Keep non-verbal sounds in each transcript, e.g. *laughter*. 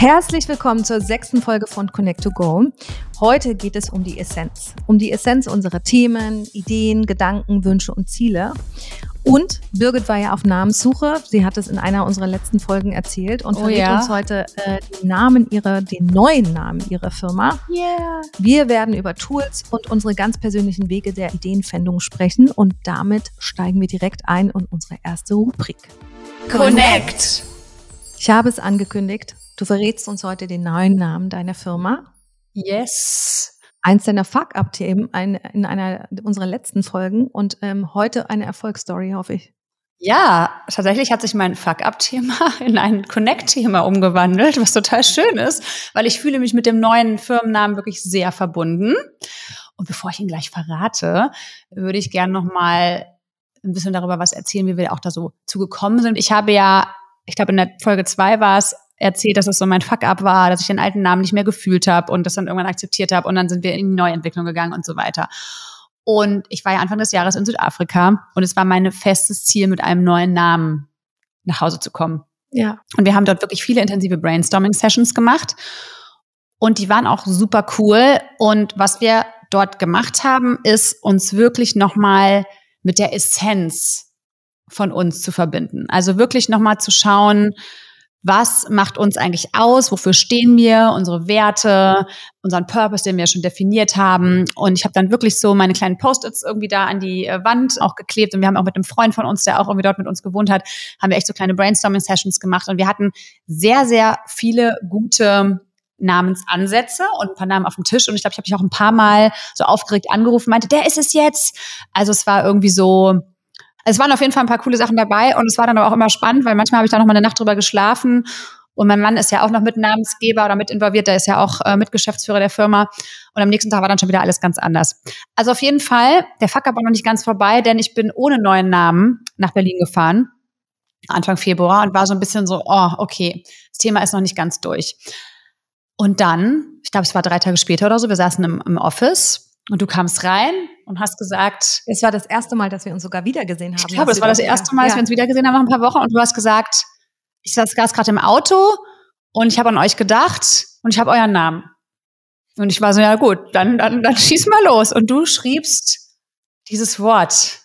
Herzlich willkommen zur sechsten Folge von Connect to Go. Heute geht es um die Essenz. Um die Essenz unserer Themen, Ideen, Gedanken, Wünsche und Ziele. Und Birgit war ja auf Namenssuche. Sie hat es in einer unserer letzten Folgen erzählt und oh, verrät ja. uns heute äh, den Namen ihrer, den neuen Namen ihrer Firma. Yeah. Wir werden über Tools und unsere ganz persönlichen Wege der Ideenfindung sprechen und damit steigen wir direkt ein in unsere erste Rubrik. Connect. Ich habe es angekündigt. Du verrätst uns heute den neuen Namen deiner Firma. Yes. Eins deiner Fuck-Up-Themen in einer unserer letzten Folgen und ähm, heute eine Erfolgsstory, hoffe ich. Ja, tatsächlich hat sich mein Fuck-Up-Thema *laughs* in ein Connect-Thema umgewandelt, was total schön ist, weil ich fühle mich mit dem neuen Firmennamen wirklich sehr verbunden. Und bevor ich ihn gleich verrate, würde ich gerne noch mal ein bisschen darüber was erzählen, wie wir auch da so zugekommen sind. Ich habe ja, ich glaube in der Folge zwei war es, erzählt, dass es so mein Fuck-up war, dass ich den alten Namen nicht mehr gefühlt habe und das dann irgendwann akzeptiert habe und dann sind wir in die Neuentwicklung gegangen und so weiter. Und ich war ja Anfang des Jahres in Südafrika und es war mein festes Ziel, mit einem neuen Namen nach Hause zu kommen. Ja. Und wir haben dort wirklich viele intensive Brainstorming-Sessions gemacht und die waren auch super cool. Und was wir dort gemacht haben, ist uns wirklich nochmal mit der Essenz von uns zu verbinden. Also wirklich nochmal zu schauen, was macht uns eigentlich aus, wofür stehen wir, unsere Werte, unseren Purpose, den wir schon definiert haben. Und ich habe dann wirklich so meine kleinen Post-its irgendwie da an die äh, Wand auch geklebt. Und wir haben auch mit einem Freund von uns, der auch irgendwie dort mit uns gewohnt hat, haben wir echt so kleine Brainstorming-Sessions gemacht. Und wir hatten sehr, sehr viele gute Namensansätze und ein paar Namen auf dem Tisch. Und ich glaube, ich habe mich auch ein paar Mal so aufgeregt angerufen, meinte, der ist es jetzt. Also es war irgendwie so, es waren auf jeden Fall ein paar coole Sachen dabei und es war dann aber auch immer spannend, weil manchmal habe ich da noch mal eine Nacht drüber geschlafen und mein Mann ist ja auch noch mit Namensgeber oder mit involviert, der ist ja auch äh, Mitgeschäftsführer der Firma. Und am nächsten Tag war dann schon wieder alles ganz anders. Also auf jeden Fall, der Fuck war noch nicht ganz vorbei, denn ich bin ohne neuen Namen nach Berlin gefahren, Anfang Februar, und war so ein bisschen so, oh, okay, das Thema ist noch nicht ganz durch. Und dann, ich glaube, es war drei Tage später oder so, wir saßen im, im Office und du kamst rein und hast gesagt. Es war das erste Mal, dass wir uns sogar wiedergesehen haben. Ich glaube, es war das erste Mal, dass ja. wir uns wiedergesehen haben nach ein paar Wochen. Und du hast gesagt, ich saß gerade im Auto und ich habe an euch gedacht und ich habe euren Namen. Und ich war so, ja gut, dann, dann, dann schieß mal los. Und du schriebst dieses Wort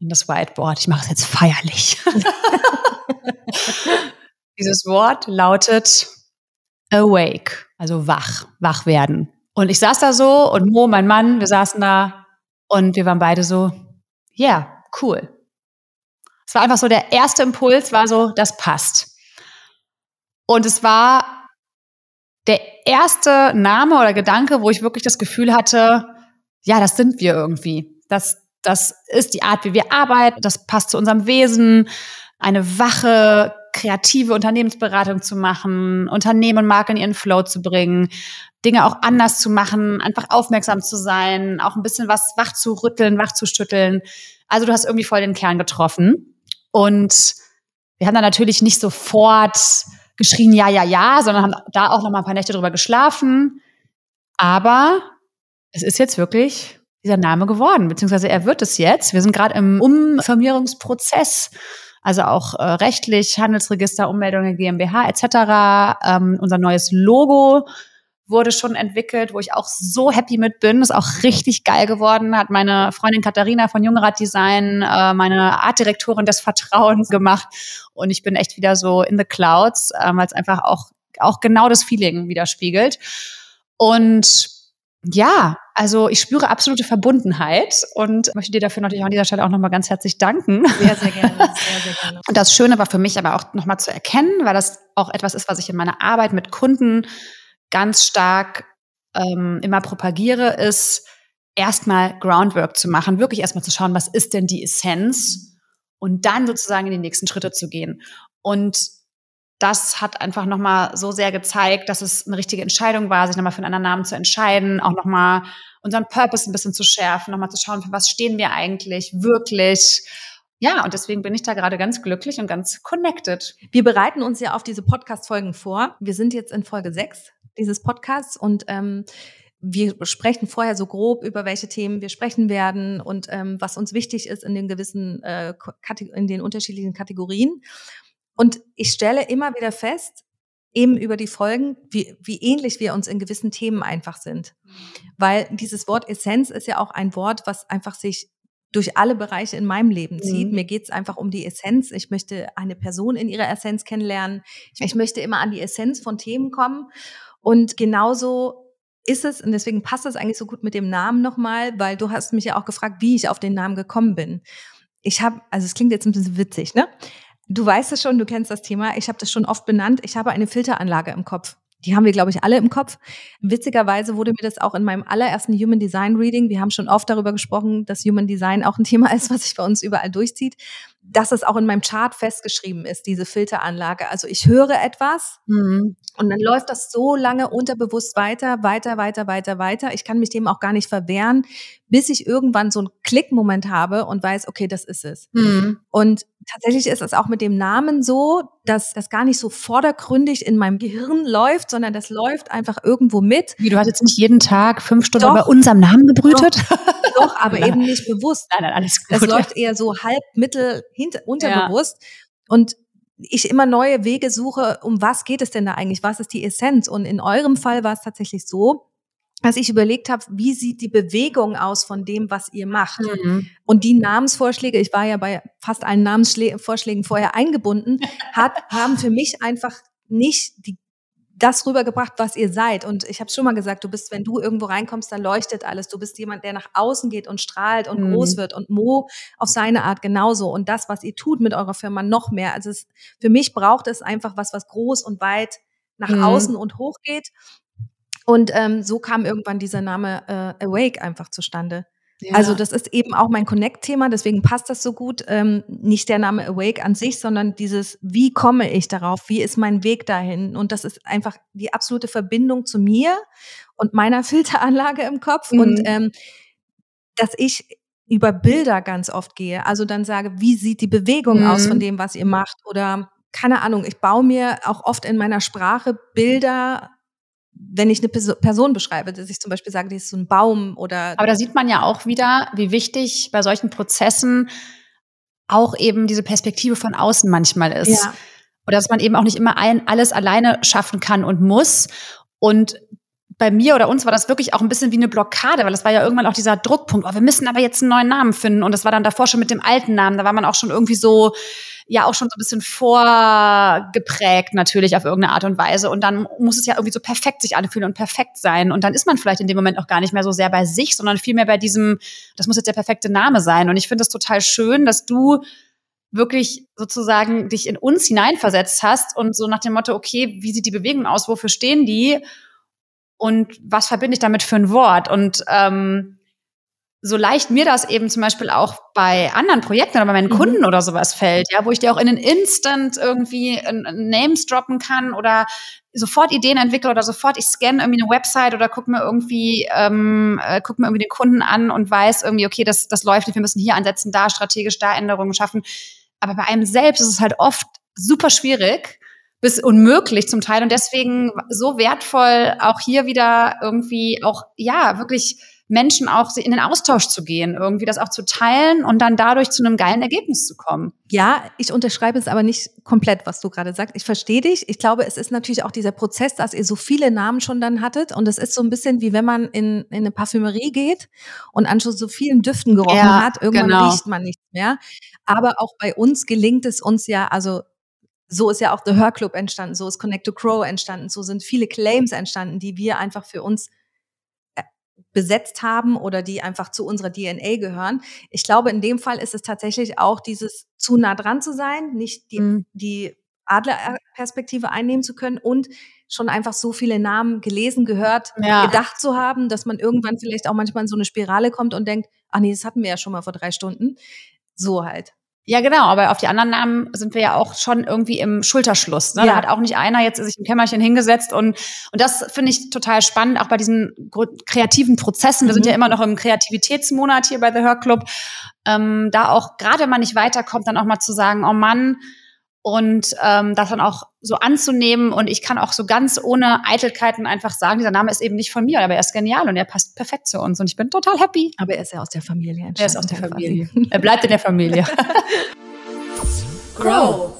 in das Whiteboard. Ich mache es jetzt feierlich. *laughs* dieses Wort lautet awake, also wach, wach werden. Und ich saß da so und Mo, mein Mann, wir saßen da und wir waren beide so, ja, yeah, cool. Es war einfach so, der erste Impuls war so, das passt. Und es war der erste Name oder Gedanke, wo ich wirklich das Gefühl hatte, ja, das sind wir irgendwie. Das, das ist die Art, wie wir arbeiten, das passt zu unserem Wesen. Eine wache, kreative Unternehmensberatung zu machen, Unternehmen und Marken in ihren Flow zu bringen, Dinge auch anders zu machen, einfach aufmerksam zu sein, auch ein bisschen was wach zu rütteln, wach zu schütteln. Also du hast irgendwie voll den Kern getroffen. Und wir haben dann natürlich nicht sofort geschrien, ja, ja, ja, sondern haben da auch noch mal ein paar Nächte drüber geschlafen. Aber es ist jetzt wirklich dieser Name geworden, beziehungsweise er wird es jetzt. Wir sind gerade im Umfirmierungsprozess, also auch äh, rechtlich, Handelsregister, Ummeldungen, GmbH etc. Ähm, unser neues Logo wurde schon entwickelt, wo ich auch so happy mit bin. Ist auch richtig geil geworden. Hat meine Freundin Katharina von Jungrad Design, äh, meine Artdirektorin des Vertrauens gemacht. Und ich bin echt wieder so in the clouds, äh, weil es einfach auch, auch genau das Feeling widerspiegelt. Und ja, also ich spüre absolute Verbundenheit und möchte dir dafür natürlich an dieser Stelle auch nochmal ganz herzlich danken. Sehr, sehr gerne. *laughs* Sehr, sehr gerne. Und das Schöne war für mich aber auch nochmal zu erkennen, weil das auch etwas ist, was ich in meiner Arbeit mit Kunden ganz stark ähm, immer propagiere, ist erstmal Groundwork zu machen, wirklich erstmal zu schauen, was ist denn die Essenz und dann sozusagen in die nächsten Schritte zu gehen. Und das hat einfach nochmal so sehr gezeigt, dass es eine richtige Entscheidung war, sich nochmal für einen anderen Namen zu entscheiden, auch nochmal unseren Purpose ein bisschen zu schärfen, nochmal zu schauen, für was stehen wir eigentlich wirklich. Ja, und deswegen bin ich da gerade ganz glücklich und ganz connected. Wir bereiten uns ja auf diese Podcast-Folgen vor. Wir sind jetzt in Folge 6 dieses Podcasts und ähm, wir sprechen vorher so grob über welche Themen wir sprechen werden und ähm, was uns wichtig ist in den gewissen, äh, in den unterschiedlichen Kategorien. Und ich stelle immer wieder fest, eben über die Folgen, wie, wie ähnlich wir uns in gewissen Themen einfach sind. Weil dieses Wort Essenz ist ja auch ein Wort, was einfach sich durch alle Bereiche in meinem Leben zieht. Mhm. Mir geht es einfach um die Essenz. Ich möchte eine Person in ihrer Essenz kennenlernen. Ich möchte immer an die Essenz von Themen kommen. Und genauso ist es, und deswegen passt es eigentlich so gut mit dem Namen nochmal, weil du hast mich ja auch gefragt, wie ich auf den Namen gekommen bin. Ich habe, also es klingt jetzt ein bisschen witzig, ne? Du weißt es schon, du kennst das Thema. Ich habe das schon oft benannt. Ich habe eine Filteranlage im Kopf. Die haben wir, glaube ich, alle im Kopf. Witzigerweise wurde mir das auch in meinem allerersten Human Design Reading, wir haben schon oft darüber gesprochen, dass Human Design auch ein Thema *laughs* ist, was sich bei uns überall durchzieht, dass es auch in meinem Chart festgeschrieben ist, diese Filteranlage. Also ich höre etwas mhm. und dann läuft das so lange unterbewusst weiter, weiter, weiter, weiter, weiter. Ich kann mich dem auch gar nicht verwehren, bis ich irgendwann so einen Klickmoment habe und weiß, okay, das ist es. Mhm. Und tatsächlich ist es auch mit dem Namen so, dass das gar nicht so vordergründig in meinem Gehirn läuft, sondern das läuft einfach irgendwo mit. Wie, du hast jetzt nicht jeden Tag fünf Stunden doch, über unserem Namen gebrütet? Doch, doch aber *laughs* eben nicht bewusst. Nein, nein, alles gut. Das läuft eher so halb, mittel, hinter, unterbewusst. Ja. Und ich immer neue Wege suche, um was geht es denn da eigentlich? Was ist die Essenz? Und in eurem Fall war es tatsächlich so, als ich überlegt habe, wie sieht die Bewegung aus von dem, was ihr macht. Mhm. Und die Namensvorschläge, ich war ja bei fast allen Namensvorschlägen vorher eingebunden, hat, haben für mich einfach nicht die, das rübergebracht, was ihr seid. Und ich habe schon mal gesagt, du bist, wenn du irgendwo reinkommst, da leuchtet alles. Du bist jemand, der nach außen geht und strahlt und mhm. groß wird. Und Mo auf seine Art genauso. Und das, was ihr tut mit eurer Firma, noch mehr. Also es, für mich braucht es einfach was, was groß und weit nach mhm. außen und hoch geht. Und ähm, so kam irgendwann dieser Name äh, Awake einfach zustande. Ja. Also das ist eben auch mein Connect-Thema, deswegen passt das so gut. Ähm, nicht der Name Awake an sich, sondern dieses, wie komme ich darauf, wie ist mein Weg dahin? Und das ist einfach die absolute Verbindung zu mir und meiner *laughs* Filteranlage im Kopf. Mhm. Und ähm, dass ich über Bilder ganz oft gehe. Also dann sage, wie sieht die Bewegung mhm. aus von dem, was ihr macht? Oder keine Ahnung, ich baue mir auch oft in meiner Sprache Bilder wenn ich eine Person beschreibe, dass ich zum Beispiel sage, die ist so ein Baum oder. Aber da sieht man ja auch wieder, wie wichtig bei solchen Prozessen auch eben diese Perspektive von außen manchmal ist. Ja. Oder dass man eben auch nicht immer allen, alles alleine schaffen kann und muss. Und bei mir oder uns war das wirklich auch ein bisschen wie eine Blockade, weil es war ja irgendwann auch dieser Druckpunkt, oh, wir müssen aber jetzt einen neuen Namen finden. Und das war dann davor schon mit dem alten Namen. Da war man auch schon irgendwie so, ja, auch schon so ein bisschen vorgeprägt natürlich auf irgendeine Art und Weise. Und dann muss es ja irgendwie so perfekt sich anfühlen und perfekt sein. Und dann ist man vielleicht in dem Moment auch gar nicht mehr so sehr bei sich, sondern vielmehr bei diesem, das muss jetzt der perfekte Name sein. Und ich finde es total schön, dass du wirklich sozusagen dich in uns hineinversetzt hast und so nach dem Motto, okay, wie sieht die Bewegung aus, wofür stehen die? und was verbinde ich damit für ein Wort? Und ähm, so leicht mir das eben zum Beispiel auch bei anderen Projekten oder bei meinen mhm. Kunden oder sowas fällt, ja, wo ich dir auch in einen Instant irgendwie Names droppen kann oder sofort Ideen entwickle oder sofort ich scanne irgendwie eine Website oder gucke mir irgendwie ähm, äh, guck mir irgendwie den Kunden an und weiß irgendwie okay das das läuft nicht wir müssen hier ansetzen da strategisch da Änderungen schaffen aber bei einem selbst ist es halt oft super schwierig bis unmöglich zum Teil. Und deswegen so wertvoll, auch hier wieder irgendwie auch, ja, wirklich Menschen auch in den Austausch zu gehen, irgendwie das auch zu teilen und dann dadurch zu einem geilen Ergebnis zu kommen. Ja, ich unterschreibe es aber nicht komplett, was du gerade sagst. Ich verstehe dich. Ich glaube, es ist natürlich auch dieser Prozess, dass ihr so viele Namen schon dann hattet. Und es ist so ein bisschen wie wenn man in, in eine Parfümerie geht und an schon so vielen Düften gerochen ja, hat. Irgendwann genau. riecht man nichts mehr. Aber auch bei uns gelingt es uns ja, also so ist ja auch The Her Club entstanden, so ist Connect to Crow entstanden, so sind viele Claims entstanden, die wir einfach für uns besetzt haben oder die einfach zu unserer DNA gehören. Ich glaube, in dem Fall ist es tatsächlich auch dieses zu nah dran zu sein, nicht die, mhm. die Adlerperspektive einnehmen zu können und schon einfach so viele Namen gelesen, gehört, ja. gedacht zu haben, dass man irgendwann vielleicht auch manchmal in so eine Spirale kommt und denkt, ach nee, das hatten wir ja schon mal vor drei Stunden. So halt. Ja, genau, aber auf die anderen Namen sind wir ja auch schon irgendwie im Schulterschluss. Ne? Ja. Da hat auch nicht einer jetzt sich im Kämmerchen hingesetzt und, und das finde ich total spannend, auch bei diesen kreativen Prozessen. Wir mhm. sind ja immer noch im Kreativitätsmonat hier bei The Her Club. Ähm, da auch, gerade wenn man nicht weiterkommt, dann auch mal zu sagen, oh Mann, und ähm, das dann auch so anzunehmen. Und ich kann auch so ganz ohne Eitelkeiten einfach sagen, dieser Name ist eben nicht von mir, aber er ist genial und er passt perfekt zu uns. Und ich bin total happy. Aber er ist ja aus der Familie. Er ist aus der Familie. er bleibt in der Familie. *laughs* Grow.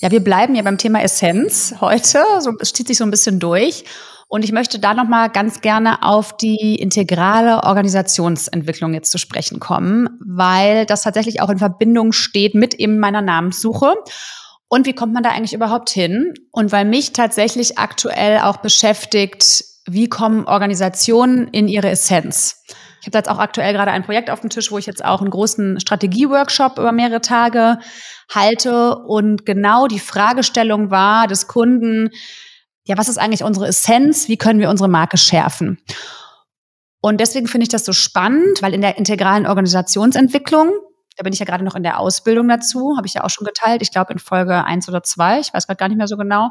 Ja, wir bleiben ja beim Thema Essenz heute. So, es zieht sich so ein bisschen durch. Und ich möchte da nochmal ganz gerne auf die integrale Organisationsentwicklung jetzt zu sprechen kommen, weil das tatsächlich auch in Verbindung steht mit eben meiner Namenssuche. Und wie kommt man da eigentlich überhaupt hin? Und weil mich tatsächlich aktuell auch beschäftigt, wie kommen Organisationen in ihre Essenz? Ich habe jetzt auch aktuell gerade ein Projekt auf dem Tisch, wo ich jetzt auch einen großen Strategieworkshop über mehrere Tage halte. Und genau die Fragestellung war des Kunden, ja, was ist eigentlich unsere Essenz? Wie können wir unsere Marke schärfen? Und deswegen finde ich das so spannend, weil in der integralen Organisationsentwicklung, da bin ich ja gerade noch in der Ausbildung dazu, habe ich ja auch schon geteilt, ich glaube in Folge eins oder zwei, ich weiß gerade gar nicht mehr so genau,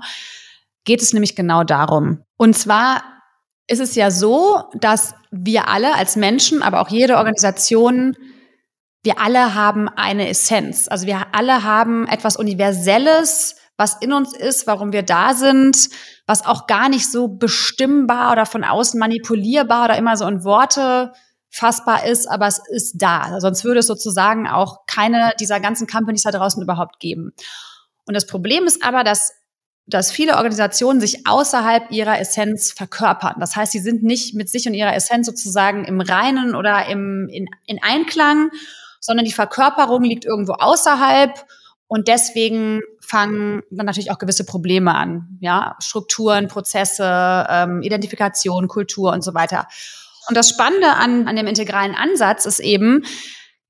geht es nämlich genau darum. Und zwar ist es ja so, dass wir alle als Menschen, aber auch jede Organisation, wir alle haben eine Essenz. Also wir alle haben etwas Universelles, was in uns ist, warum wir da sind, was auch gar nicht so bestimmbar oder von außen manipulierbar oder immer so in Worte fassbar ist, aber es ist da. Sonst würde es sozusagen auch keine dieser ganzen Companies da draußen überhaupt geben. Und das Problem ist aber, dass dass viele Organisationen sich außerhalb ihrer Essenz verkörpern. Das heißt, sie sind nicht mit sich und ihrer Essenz sozusagen im Reinen oder im, in, in Einklang, sondern die Verkörperung liegt irgendwo außerhalb und deswegen fangen dann natürlich auch gewisse Probleme an. Ja, Strukturen, Prozesse, ähm, Identifikation, Kultur und so weiter. Und das Spannende an, an dem integralen Ansatz ist eben,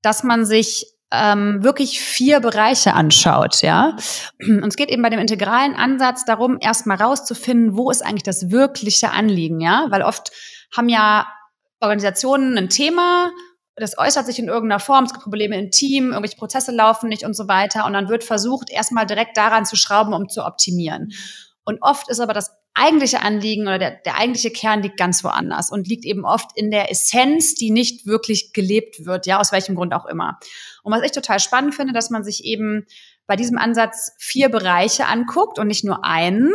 dass man sich ähm, wirklich vier Bereiche anschaut, ja. Und es geht eben bei dem integralen Ansatz darum, erstmal rauszufinden, wo ist eigentlich das wirkliche Anliegen, ja, weil oft haben ja Organisationen ein Thema, das äußert sich in irgendeiner Form, es gibt Probleme im Team, irgendwelche Prozesse laufen nicht und so weiter. Und dann wird versucht, erstmal direkt daran zu schrauben, um zu optimieren. Und oft ist aber das eigentliche Anliegen oder der, der eigentliche Kern liegt ganz woanders und liegt eben oft in der Essenz, die nicht wirklich gelebt wird, ja, aus welchem Grund auch immer. Und was ich total spannend finde, dass man sich eben bei diesem Ansatz vier Bereiche anguckt und nicht nur einen.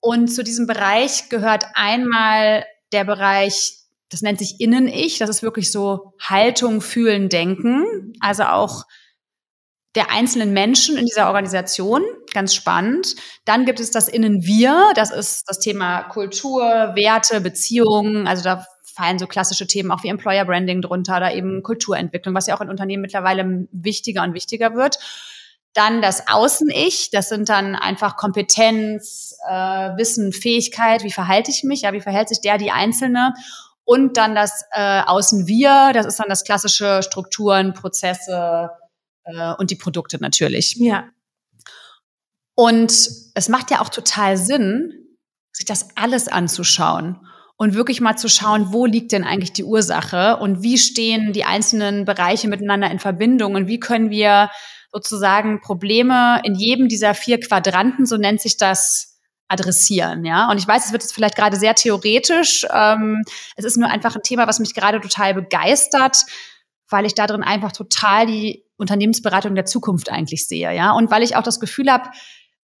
Und zu diesem Bereich gehört einmal der Bereich, das nennt sich Innen-Ich, das ist wirklich so Haltung, Fühlen, Denken, also auch der einzelnen Menschen in dieser Organisation, ganz spannend. Dann gibt es das Innen-Wir, das ist das Thema Kultur, Werte, Beziehungen, also da fallen so klassische Themen auch wie Employer Branding drunter oder eben Kulturentwicklung, was ja auch in Unternehmen mittlerweile wichtiger und wichtiger wird. Dann das Außen-Ich, das sind dann einfach Kompetenz, äh, Wissen, Fähigkeit, wie verhalte ich mich, ja, wie verhält sich der, die Einzelne. Und dann das äh, Außen-Wir, das ist dann das klassische Strukturen, Prozesse, äh, und die Produkte natürlich. Ja. Und es macht ja auch total Sinn, sich das alles anzuschauen und wirklich mal zu schauen, wo liegt denn eigentlich die Ursache und wie stehen die einzelnen Bereiche miteinander in Verbindung und wie können wir sozusagen Probleme in jedem dieser vier Quadranten, so nennt sich das, adressieren, ja. Und ich weiß, es wird jetzt vielleicht gerade sehr theoretisch. Ähm, es ist nur einfach ein Thema, was mich gerade total begeistert, weil ich darin einfach total die Unternehmensberatung der Zukunft eigentlich sehe, ja. Und weil ich auch das Gefühl habe,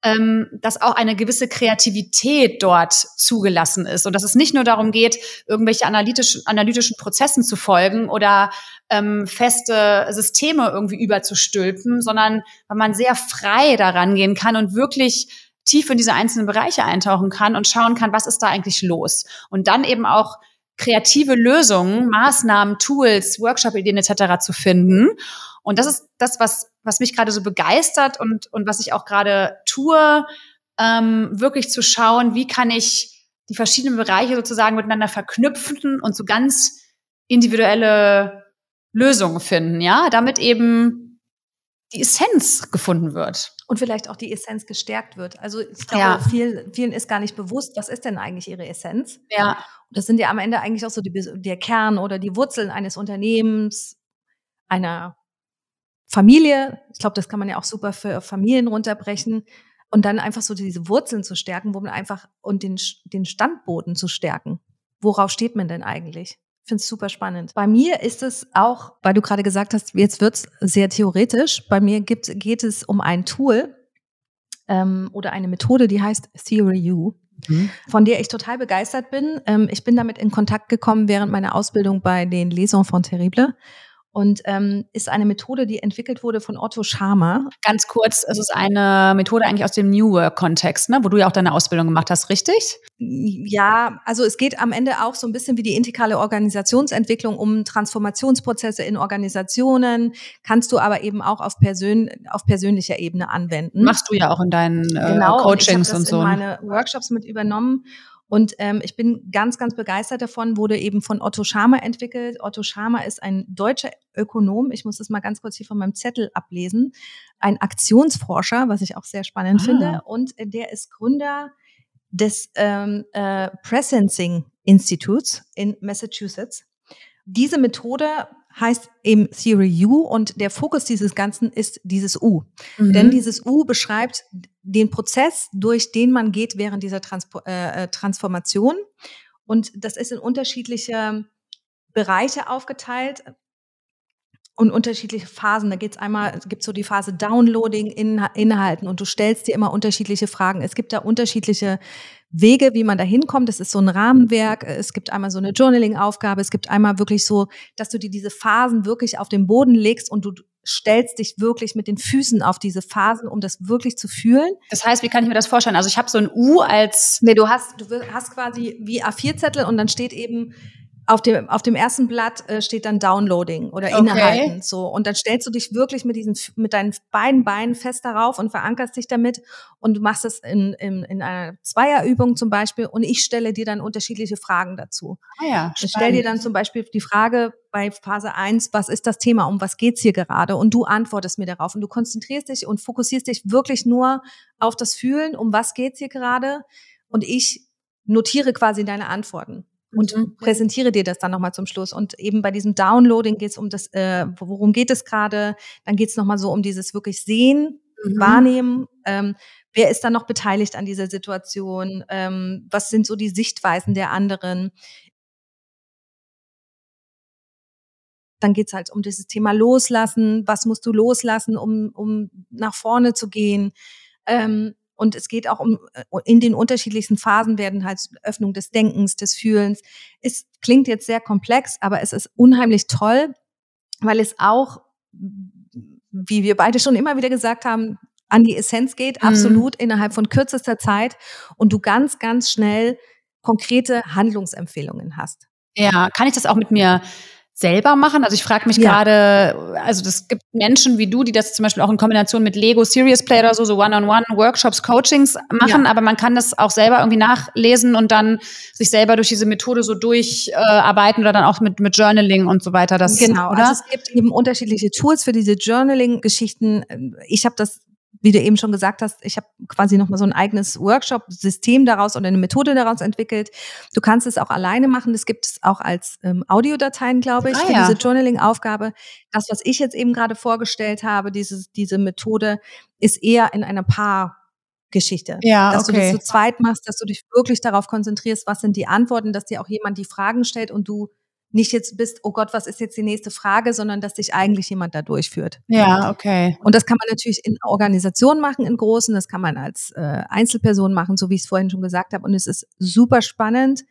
ähm, dass auch eine gewisse Kreativität dort zugelassen ist und dass es nicht nur darum geht, irgendwelche analytischen, analytischen Prozessen zu folgen oder ähm, feste Systeme irgendwie überzustülpen, sondern weil man sehr frei daran gehen kann und wirklich tief in diese einzelnen Bereiche eintauchen kann und schauen kann, was ist da eigentlich los. Und dann eben auch kreative Lösungen, Maßnahmen, Tools, Workshop-Ideen etc. zu finden. Und das ist das, was, was mich gerade so begeistert und, und was ich auch gerade tue, ähm, wirklich zu schauen, wie kann ich die verschiedenen Bereiche sozusagen miteinander verknüpfen und so ganz individuelle Lösungen finden, ja, damit eben die Essenz gefunden wird. Und vielleicht auch die Essenz gestärkt wird. Also ich glaube, ja. vielen, vielen ist gar nicht bewusst, was ist denn eigentlich ihre Essenz? Ja. Und das sind ja am Ende eigentlich auch so die, der Kern oder die Wurzeln eines Unternehmens, einer Familie. Ich glaube, das kann man ja auch super für Familien runterbrechen. Und dann einfach so diese Wurzeln zu stärken, wo man einfach und den, den Standboden zu stärken. Worauf steht man denn eigentlich? Ich finde es super spannend. Bei mir ist es auch, weil du gerade gesagt hast, jetzt wird's sehr theoretisch. Bei mir gibt, geht es um ein Tool ähm, oder eine Methode, die heißt Theory U. Mhm. von der ich total begeistert bin. Ähm, ich bin damit in Kontakt gekommen während meiner Ausbildung bei den Lesungen von Terrible und ähm, ist eine Methode, die entwickelt wurde von Otto Scharmer. Ganz kurz, es ist eine Methode eigentlich aus dem New Work-Kontext, ne? wo du ja auch deine Ausbildung gemacht hast, richtig? Ja, also es geht am Ende auch so ein bisschen wie die integrale Organisationsentwicklung um Transformationsprozesse in Organisationen, kannst du aber eben auch auf, Persön auf persönlicher Ebene anwenden. Machst du ja auch in deinen äh, genau, Coachings und, und so. Ich habe meine Workshops mit übernommen und ähm, ich bin ganz, ganz begeistert davon, wurde eben von Otto Scharmer entwickelt. Otto Scharmer ist ein deutscher Ökonom. Ich muss das mal ganz kurz hier von meinem Zettel ablesen. Ein Aktionsforscher, was ich auch sehr spannend ah. finde. Und äh, der ist Gründer des ähm, äh, Presencing Instituts in Massachusetts. Diese Methode heißt eben Theory U und der Fokus dieses Ganzen ist dieses U. Mhm. Denn dieses U beschreibt den Prozess, durch den man geht während dieser Transpo äh, äh, Transformation. Und das ist in unterschiedliche Bereiche aufgeteilt und unterschiedliche Phasen. Da geht's einmal, es gibt so die Phase Downloading, in, Inhalten und du stellst dir immer unterschiedliche Fragen. Es gibt da unterschiedliche Wege, wie man da hinkommt. Das ist so ein Rahmenwerk. Es gibt einmal so eine Journaling-Aufgabe. Es gibt einmal wirklich so, dass du dir diese Phasen wirklich auf den Boden legst und du stellst dich wirklich mit den Füßen auf diese Phasen, um das wirklich zu fühlen. Das heißt, wie kann ich mir das vorstellen? Also ich habe so ein U als Nee, du hast du hast quasi wie A4-Zettel und dann steht eben auf dem, auf dem ersten Blatt äh, steht dann Downloading oder Inhalten. Okay. So. Und dann stellst du dich wirklich mit diesen, mit deinen beiden Beinen fest darauf und verankerst dich damit. Und du machst es in, in, in einer Zweierübung zum Beispiel. Und ich stelle dir dann unterschiedliche Fragen dazu. Ah ja, ich stelle dir dann zum Beispiel die Frage bei Phase 1, was ist das Thema? Um was geht's hier gerade? Und du antwortest mir darauf. Und du konzentrierst dich und fokussierst dich wirklich nur auf das Fühlen. Um was geht's hier gerade? Und ich notiere quasi deine Antworten und mhm. präsentiere dir das dann nochmal zum Schluss. Und eben bei diesem Downloading geht es um das, äh, worum geht es gerade? Dann geht es nochmal so um dieses wirklich Sehen, mhm. Wahrnehmen. Ähm, wer ist da noch beteiligt an dieser Situation? Ähm, was sind so die Sichtweisen der anderen? Dann geht's halt um dieses Thema Loslassen. Was musst du loslassen, um, um nach vorne zu gehen? Ähm, und es geht auch um, äh, in den unterschiedlichsten Phasen werden halt Öffnung des Denkens, des Fühlens. Es klingt jetzt sehr komplex, aber es ist unheimlich toll, weil es auch, wie wir beide schon immer wieder gesagt haben, an die Essenz geht, mhm. absolut innerhalb von kürzester Zeit und du ganz, ganz schnell konkrete Handlungsempfehlungen hast. Ja, kann ich das auch mit mir selber machen? Also ich frage mich ja. gerade, also es gibt Menschen wie du, die das zum Beispiel auch in Kombination mit Lego Serious Play oder so, so One-on-One-Workshops, Coachings machen, ja. aber man kann das auch selber irgendwie nachlesen und dann sich selber durch diese Methode so durcharbeiten äh, oder dann auch mit, mit Journaling und so weiter. Das, genau, oder? also es gibt eben unterschiedliche Tools für diese Journaling-Geschichten. Ich habe das wie du eben schon gesagt hast, ich habe quasi nochmal so ein eigenes Workshop-System daraus oder eine Methode daraus entwickelt. Du kannst es auch alleine machen. Das gibt es auch als ähm, Audiodateien, glaube ich, ah, für ja. diese Journaling-Aufgabe. Das, was ich jetzt eben gerade vorgestellt habe, dieses, diese Methode, ist eher in einer Paar- Geschichte. Ja, dass okay. du das zu zweit machst, dass du dich wirklich darauf konzentrierst, was sind die Antworten, dass dir auch jemand die Fragen stellt und du nicht jetzt bist, oh Gott, was ist jetzt die nächste Frage, sondern dass dich eigentlich jemand da durchführt. Ja, okay. Und das kann man natürlich in Organisationen machen, in großen, das kann man als äh, Einzelperson machen, so wie ich es vorhin schon gesagt habe. Und es ist super spannend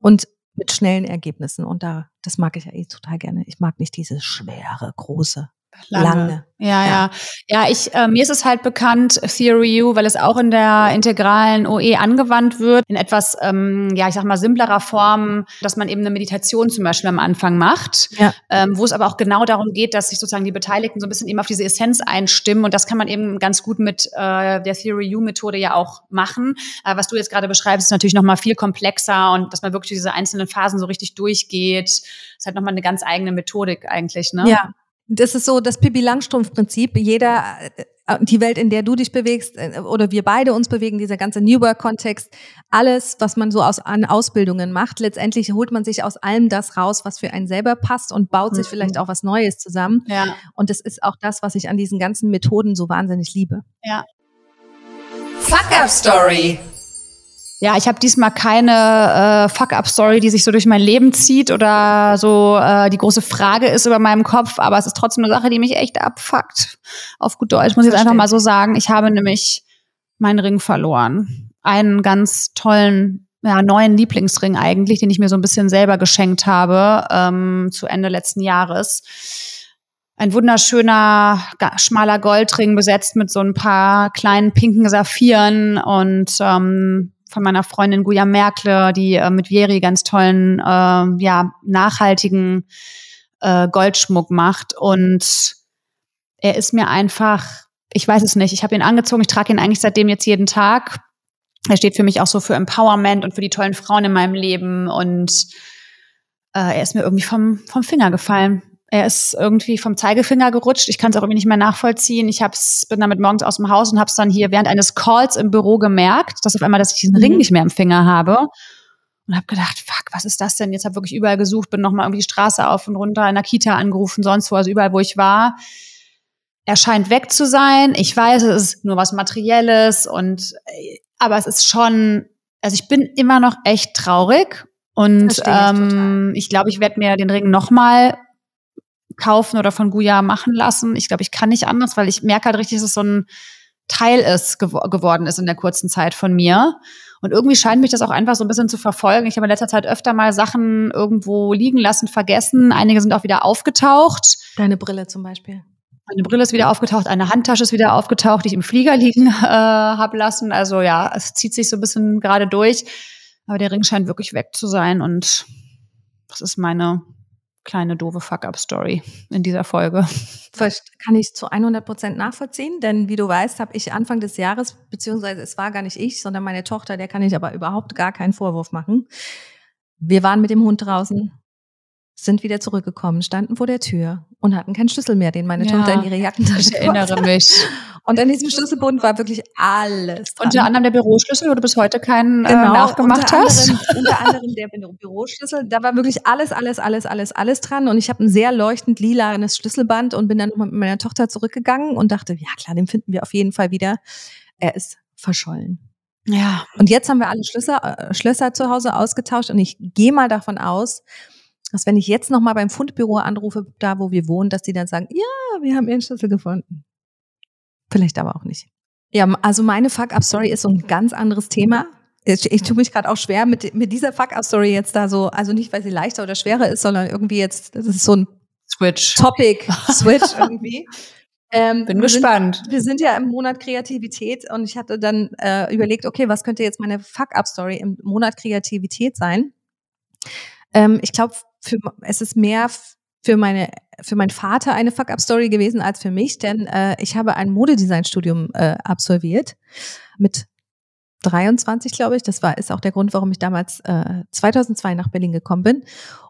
und mit schnellen Ergebnissen. Und da, das mag ich ja eh total gerne. Ich mag nicht diese schwere, große Lange. Lange. Ja, ja, ja. ich, äh, mir ist es halt bekannt, Theory U, weil es auch in der integralen OE angewandt wird, in etwas, ähm, ja, ich sag mal, simplerer Form, dass man eben eine Meditation zum Beispiel am Anfang macht, ja. ähm, wo es aber auch genau darum geht, dass sich sozusagen die Beteiligten so ein bisschen eben auf diese Essenz einstimmen und das kann man eben ganz gut mit äh, der Theory U-Methode ja auch machen. Äh, was du jetzt gerade beschreibst, ist natürlich nochmal viel komplexer und dass man wirklich diese einzelnen Phasen so richtig durchgeht, ist halt nochmal eine ganz eigene Methodik eigentlich, ne? Ja. Das ist so das Pippi Langstrumpf-Prinzip. Jeder, äh, die Welt, in der du dich bewegst, äh, oder wir beide uns bewegen, dieser ganze New Work-Kontext, alles, was man so aus, an Ausbildungen macht, letztendlich holt man sich aus allem das raus, was für einen selber passt und baut sich mhm. vielleicht auch was Neues zusammen. Ja. Und das ist auch das, was ich an diesen ganzen Methoden so wahnsinnig liebe. Ja. Fuck Up Story. Ja, ich habe diesmal keine äh, Fuck-up-Story, die sich so durch mein Leben zieht oder so äh, die große Frage ist über meinem Kopf, aber es ist trotzdem eine Sache, die mich echt abfuckt. Auf gut Deutsch muss ich jetzt einfach mal so sagen. Ich habe nämlich meinen Ring verloren. Einen ganz tollen, ja, neuen Lieblingsring eigentlich, den ich mir so ein bisschen selber geschenkt habe ähm, zu Ende letzten Jahres. ein wunderschöner, schmaler Goldring besetzt mit so ein paar kleinen pinken Saphiren und ähm, von meiner Freundin Guya Merkle, die äh, mit Vieri ganz tollen, äh, ja, nachhaltigen äh, Goldschmuck macht. Und er ist mir einfach, ich weiß es nicht, ich habe ihn angezogen, ich trage ihn eigentlich seitdem jetzt jeden Tag. Er steht für mich auch so für Empowerment und für die tollen Frauen in meinem Leben. Und äh, er ist mir irgendwie vom, vom Finger gefallen. Er ist irgendwie vom Zeigefinger gerutscht. Ich kann es auch irgendwie nicht mehr nachvollziehen. Ich hab's, bin damit morgens aus dem Haus und habe es dann hier während eines Calls im Büro gemerkt, dass auf einmal, dass ich diesen Ring mhm. nicht mehr im Finger habe. Und habe gedacht, fuck, was ist das denn? Jetzt habe wirklich überall gesucht, bin nochmal irgendwie die Straße auf und runter in der Kita angerufen, sonst wo, also überall, wo ich war. Er scheint weg zu sein. Ich weiß, es ist nur was Materielles und aber es ist schon, also ich bin immer noch echt traurig und ich, ähm, ich glaube, ich werde mir den Ring nochmal kaufen oder von Guya machen lassen. Ich glaube, ich kann nicht anders, weil ich merke halt richtig, dass es so ein Teil ist gew geworden ist in der kurzen Zeit von mir. Und irgendwie scheint mich das auch einfach so ein bisschen zu verfolgen. Ich habe in letzter Zeit öfter mal Sachen irgendwo liegen lassen, vergessen. Einige sind auch wieder aufgetaucht. Deine Brille zum Beispiel. Meine Brille ist wieder aufgetaucht, eine Handtasche ist wieder aufgetaucht, die ich im Flieger liegen *laughs* äh, habe lassen. Also ja, es zieht sich so ein bisschen gerade durch. Aber der Ring scheint wirklich weg zu sein und das ist meine kleine doofe Fuck-up-Story in dieser Folge. Kann ich zu 100 Prozent nachvollziehen, denn wie du weißt, habe ich Anfang des Jahres, beziehungsweise es war gar nicht ich, sondern meine Tochter, der kann ich aber überhaupt gar keinen Vorwurf machen. Wir waren mit dem Hund draußen, sind wieder zurückgekommen, standen vor der Tür und hatten keinen Schlüssel mehr, den meine ja, Tochter in ihre Jackentasche Ich erinnere mich. Und an diesem Schlüsselbund war wirklich alles. Dran. Unter anderem der Büroschlüssel, wo du bis heute keinen äh, genau, äh, nachgemacht unter hast. Anderem, unter anderem der Büroschlüssel. Da war wirklich alles, alles, alles, alles, alles dran. Und ich habe ein sehr leuchtend lilanes Schlüsselband und bin dann nochmal mit meiner Tochter zurückgegangen und dachte, ja klar, den finden wir auf jeden Fall wieder. Er ist verschollen. Ja. Und jetzt haben wir alle Schlösser, äh, Schlösser zu Hause ausgetauscht und ich gehe mal davon aus, dass wenn ich jetzt nochmal beim Fundbüro anrufe, da wo wir wohnen, dass die dann sagen, ja, wir haben ihren Schlüssel gefunden. Vielleicht aber auch nicht. Ja, also meine Fuck-Up-Story ist so ein ganz anderes Thema. Ich, ich tue mich gerade auch schwer mit, mit dieser Fuck-Up-Story jetzt da so, also nicht, weil sie leichter oder schwerer ist, sondern irgendwie jetzt, das ist so ein Switch. Topic-Switch *laughs* irgendwie. Ähm, Bin gespannt. Sind, wir sind ja im Monat Kreativität und ich hatte dann äh, überlegt, okay, was könnte jetzt meine Fuck-Up-Story im Monat Kreativität sein? Ähm, ich glaube, es ist mehr für meine für meinen Vater eine Fuck-up-Story gewesen als für mich, denn äh, ich habe ein Modedesign-Studium äh, absolviert mit 23, glaube ich. Das war ist auch der Grund, warum ich damals äh, 2002 nach Berlin gekommen bin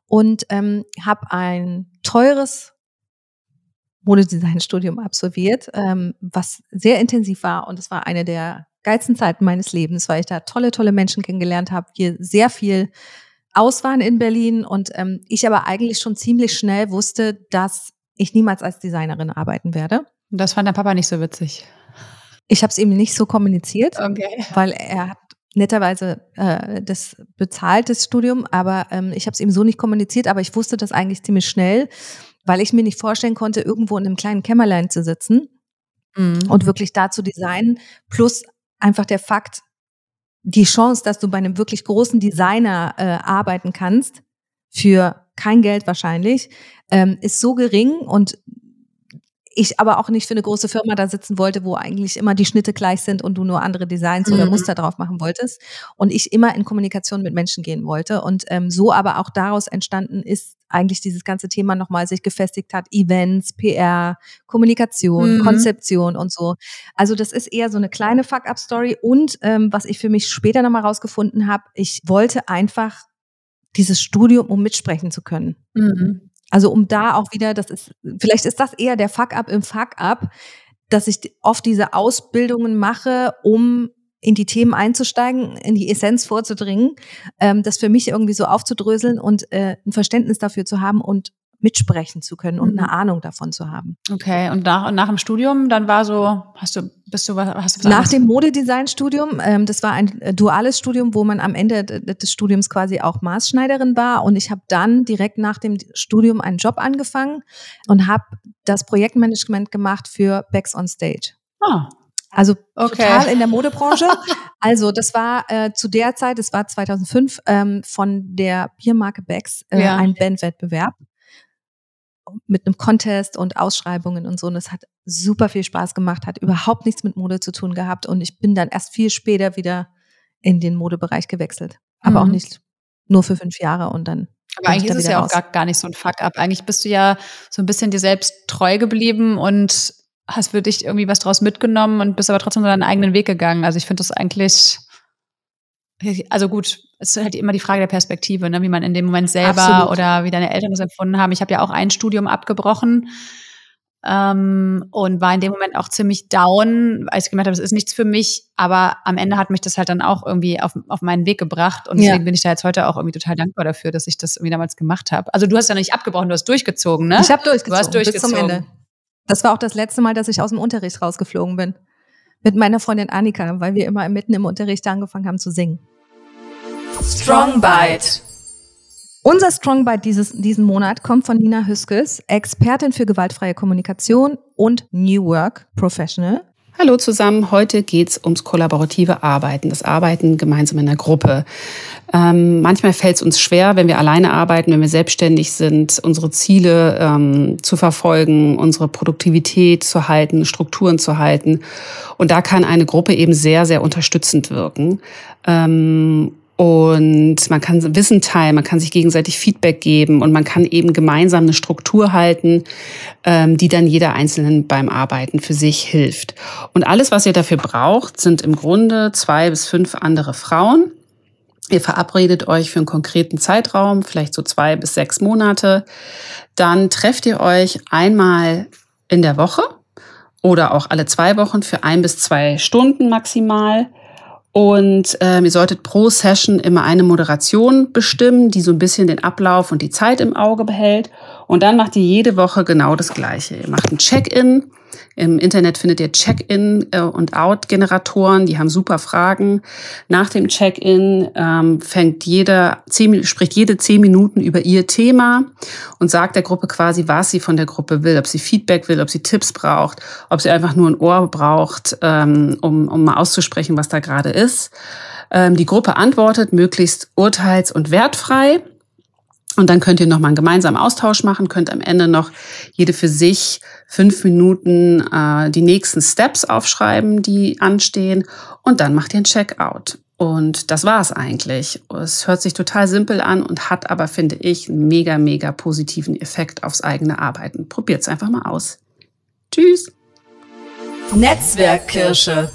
und ähm, habe ein teures Modedesign-Studium absolviert, ähm, was sehr intensiv war und es war eine der geilsten Zeiten meines Lebens, weil ich da tolle, tolle Menschen kennengelernt habe, hier sehr viel aus waren in Berlin und ähm, ich aber eigentlich schon ziemlich schnell wusste, dass ich niemals als Designerin arbeiten werde. Und das fand der Papa nicht so witzig. Ich habe es ihm nicht so kommuniziert, okay. weil er hat netterweise äh, das bezahlt, das Studium, aber ähm, ich habe es ihm so nicht kommuniziert, aber ich wusste das eigentlich ziemlich schnell, weil ich mir nicht vorstellen konnte, irgendwo in einem kleinen Kämmerlein zu sitzen mhm. und wirklich da zu designen, plus einfach der Fakt, die Chance, dass du bei einem wirklich großen Designer äh, arbeiten kannst, für kein Geld wahrscheinlich, ähm, ist so gering und ich aber auch nicht für eine große Firma da sitzen wollte, wo eigentlich immer die Schnitte gleich sind und du nur andere Designs mhm. oder Muster drauf machen wolltest. Und ich immer in Kommunikation mit Menschen gehen wollte. Und ähm, so aber auch daraus entstanden ist eigentlich dieses ganze Thema nochmal sich gefestigt hat. Events, PR, Kommunikation, mhm. Konzeption und so. Also das ist eher so eine kleine Fuck-up-Story. Und ähm, was ich für mich später nochmal rausgefunden habe, ich wollte einfach dieses Studium, um mitsprechen zu können. Mhm. Also um da auch wieder, das ist, vielleicht ist das eher der Fuck-up im Fuck-up, dass ich oft diese Ausbildungen mache, um in die Themen einzusteigen, in die Essenz vorzudringen, ähm, das für mich irgendwie so aufzudröseln und äh, ein Verständnis dafür zu haben und mitsprechen zu können und mhm. eine Ahnung davon zu haben. Okay, und nach, nach dem Studium, dann war so, hast du, bist du, hast du was Nach dem Modedesign-Studium, ähm, das war ein äh, duales Studium, wo man am Ende des Studiums quasi auch Maßschneiderin war und ich habe dann direkt nach dem Studium einen Job angefangen und habe das Projektmanagement gemacht für Backs on Stage. Ah. Also okay. total in der Modebranche. *laughs* Also das war äh, zu der Zeit, es war 2005, ähm, von der Biermarke Becks äh, ja. ein Bandwettbewerb. mit einem Contest und Ausschreibungen und so. Und es hat super viel Spaß gemacht, hat überhaupt nichts mit Mode zu tun gehabt. Und ich bin dann erst viel später wieder in den Modebereich gewechselt. Aber mhm. auch nicht nur für fünf Jahre und dann. Aber eigentlich ist es ja raus. auch gar, gar nicht so ein Fuck-up. Eigentlich bist du ja so ein bisschen dir selbst treu geblieben und hast für dich irgendwie was draus mitgenommen und bist aber trotzdem so deinen eigenen Weg gegangen. Also ich finde das eigentlich, also gut, es ist halt immer die Frage der Perspektive, ne? wie man in dem Moment selber Absolut. oder wie deine Eltern das empfunden haben. Ich habe ja auch ein Studium abgebrochen ähm, und war in dem Moment auch ziemlich down, als ich gemerkt habe, das ist nichts für mich. Aber am Ende hat mich das halt dann auch irgendwie auf, auf meinen Weg gebracht. Und deswegen ja. bin ich da jetzt heute auch irgendwie total dankbar dafür, dass ich das irgendwie damals gemacht habe. Also du hast ja nicht abgebrochen, du hast durchgezogen, ne? Ich habe durchgezogen, du hast durchgezogen. bis zum Ende. Das war auch das letzte Mal, dass ich aus dem Unterricht rausgeflogen bin. Mit meiner Freundin Annika, weil wir immer mitten im Unterricht angefangen haben zu singen. Strong Bite. Unser Strong Bite dieses, diesen Monat kommt von Nina Hüskes, Expertin für gewaltfreie Kommunikation und New Work Professional. Hallo zusammen, heute geht's ums kollaborative Arbeiten, das Arbeiten gemeinsam in der Gruppe. Ähm, manchmal fällt es uns schwer, wenn wir alleine arbeiten, wenn wir selbstständig sind, unsere Ziele ähm, zu verfolgen, unsere Produktivität zu halten, Strukturen zu halten. Und da kann eine Gruppe eben sehr, sehr unterstützend wirken. Ähm, und man kann Wissen teilen, man kann sich gegenseitig Feedback geben und man kann eben gemeinsam eine Struktur halten, ähm, die dann jeder Einzelnen beim Arbeiten für sich hilft. Und alles, was ihr dafür braucht, sind im Grunde zwei bis fünf andere Frauen. Ihr verabredet euch für einen konkreten Zeitraum, vielleicht so zwei bis sechs Monate. Dann trefft ihr euch einmal in der Woche oder auch alle zwei Wochen für ein bis zwei Stunden maximal und ähm, ihr solltet pro Session immer eine Moderation bestimmen, die so ein bisschen den Ablauf und die Zeit im Auge behält. Und dann macht ihr jede Woche genau das Gleiche. Ihr macht ein Check-in im Internet findet ihr Check-in äh, und Out-Generatoren, die haben super Fragen. Nach dem Check-in ähm, fängt jeder zehn, spricht jede zehn Minuten über ihr Thema und sagt der Gruppe quasi, was sie von der Gruppe will, ob sie Feedback will, ob sie Tipps braucht, ob sie einfach nur ein Ohr braucht, ähm, um, um mal auszusprechen, was da gerade ist. Ähm, die Gruppe antwortet möglichst urteils- und wertfrei. Und dann könnt ihr nochmal einen gemeinsamen Austausch machen, könnt am Ende noch jede für sich fünf Minuten äh, die nächsten Steps aufschreiben, die anstehen. Und dann macht ihr ein Checkout. Und das war's eigentlich. Es hört sich total simpel an und hat aber, finde ich, einen mega, mega positiven Effekt aufs eigene Arbeiten. Probiert's einfach mal aus. Tschüss. Netzwerkkirsche.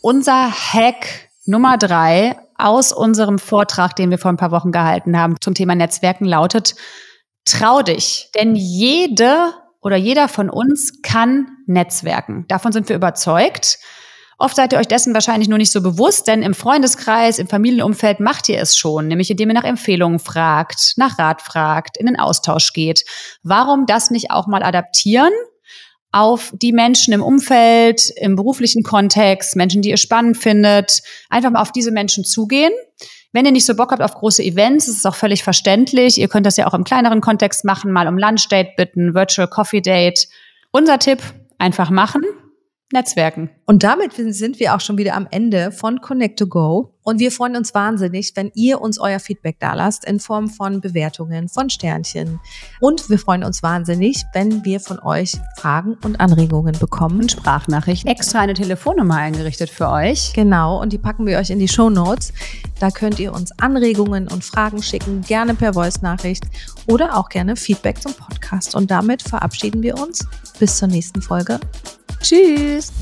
Unser Hack Nummer drei aus unserem Vortrag, den wir vor ein paar Wochen gehalten haben zum Thema Netzwerken lautet, trau dich. Denn jede oder jeder von uns kann Netzwerken. Davon sind wir überzeugt. Oft seid ihr euch dessen wahrscheinlich nur nicht so bewusst, denn im Freundeskreis, im Familienumfeld macht ihr es schon, nämlich indem ihr nach Empfehlungen fragt, nach Rat fragt, in den Austausch geht. Warum das nicht auch mal adaptieren auf die Menschen im Umfeld, im beruflichen Kontext, Menschen, die ihr spannend findet, einfach mal auf diese Menschen zugehen. Wenn ihr nicht so Bock habt auf große Events, ist es auch völlig verständlich. Ihr könnt das ja auch im kleineren Kontext machen, mal um Lunchdate bitten, Virtual Coffee Date. Unser Tipp, einfach machen Netzwerken. Und damit sind wir auch schon wieder am Ende von Connect to Go. Und wir freuen uns wahnsinnig, wenn ihr uns euer Feedback da lasst in Form von Bewertungen, von Sternchen. Und wir freuen uns wahnsinnig, wenn wir von euch Fragen und Anregungen bekommen. Und Sprachnachrichten. Extra eine Telefonnummer eingerichtet für euch. Genau, und die packen wir euch in die Show Notes. Da könnt ihr uns Anregungen und Fragen schicken, gerne per Voice-Nachricht oder auch gerne Feedback zum Podcast. Und damit verabschieden wir uns. Bis zur nächsten Folge. Tschüss.